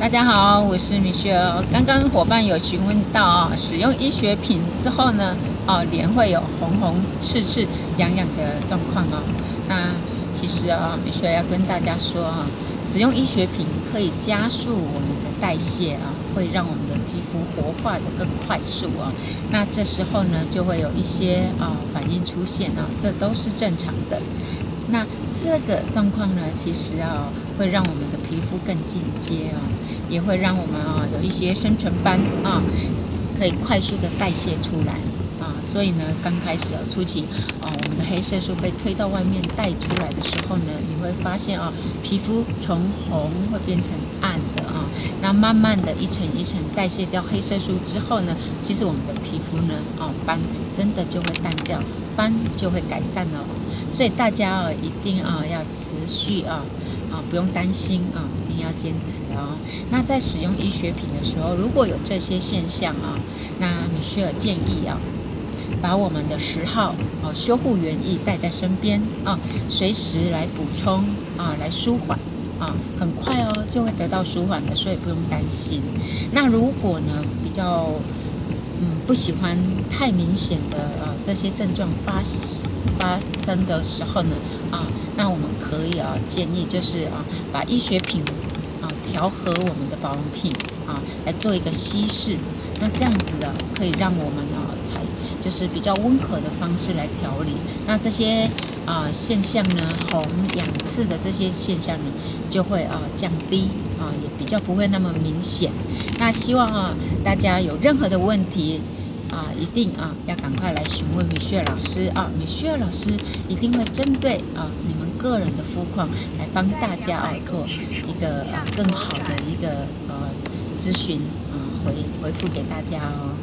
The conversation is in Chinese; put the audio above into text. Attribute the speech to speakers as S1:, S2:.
S1: 大家好，我是米雪。刚刚伙伴有询问到啊，使用医学品之后呢，哦，脸会有红红、刺刺、痒痒的状况哦。那其实啊，米雪要跟大家说啊，使用医学品可以加速我们的代谢啊，会让我们的肌肤活化的更快速啊。那这时候呢，就会有一些啊反应出现啊，这都是正常的。那这个状况呢，其实啊，会让我们的皮肤更进阶哦，也会让我们啊有一些生成斑啊，可以快速的代谢出来啊。所以呢，刚开始啊初期啊，我们的黑色素被推到外面带出来的时候呢，你会发现啊，皮肤从红会变成啊。那慢慢的一层一层代谢掉黑色素之后呢，其实我们的皮肤呢啊斑真的就会淡掉，斑就会改善了。所以大家啊一定啊要持续啊啊不用担心啊，一定要坚持啊。那在使用医学品的时候，如果有这些现象啊，那米雪儿建议啊，把我们的十号哦修护原液带在身边啊，随时来补充啊，来舒缓啊，很快哦就会得到舒缓的，所以不用担心。那如果呢比较嗯不喜欢太明显的啊这些症状发发生的时候呢，啊，那我们可以啊建议就是啊，把医学品啊调和我们的保养品啊来做一个稀释，那这样子啊可以让我们啊采就是比较温和的方式来调理，那这些啊现象呢红痒刺的这些现象呢就会啊降低啊也比较不会那么明显，那希望啊大家有任何的问题。啊，一定啊，要赶快来询问米雪老师啊！米雪老师一定会针对啊你们个人的肤况来帮大家啊做一个啊更好的一个呃咨询啊回回复给大家哦。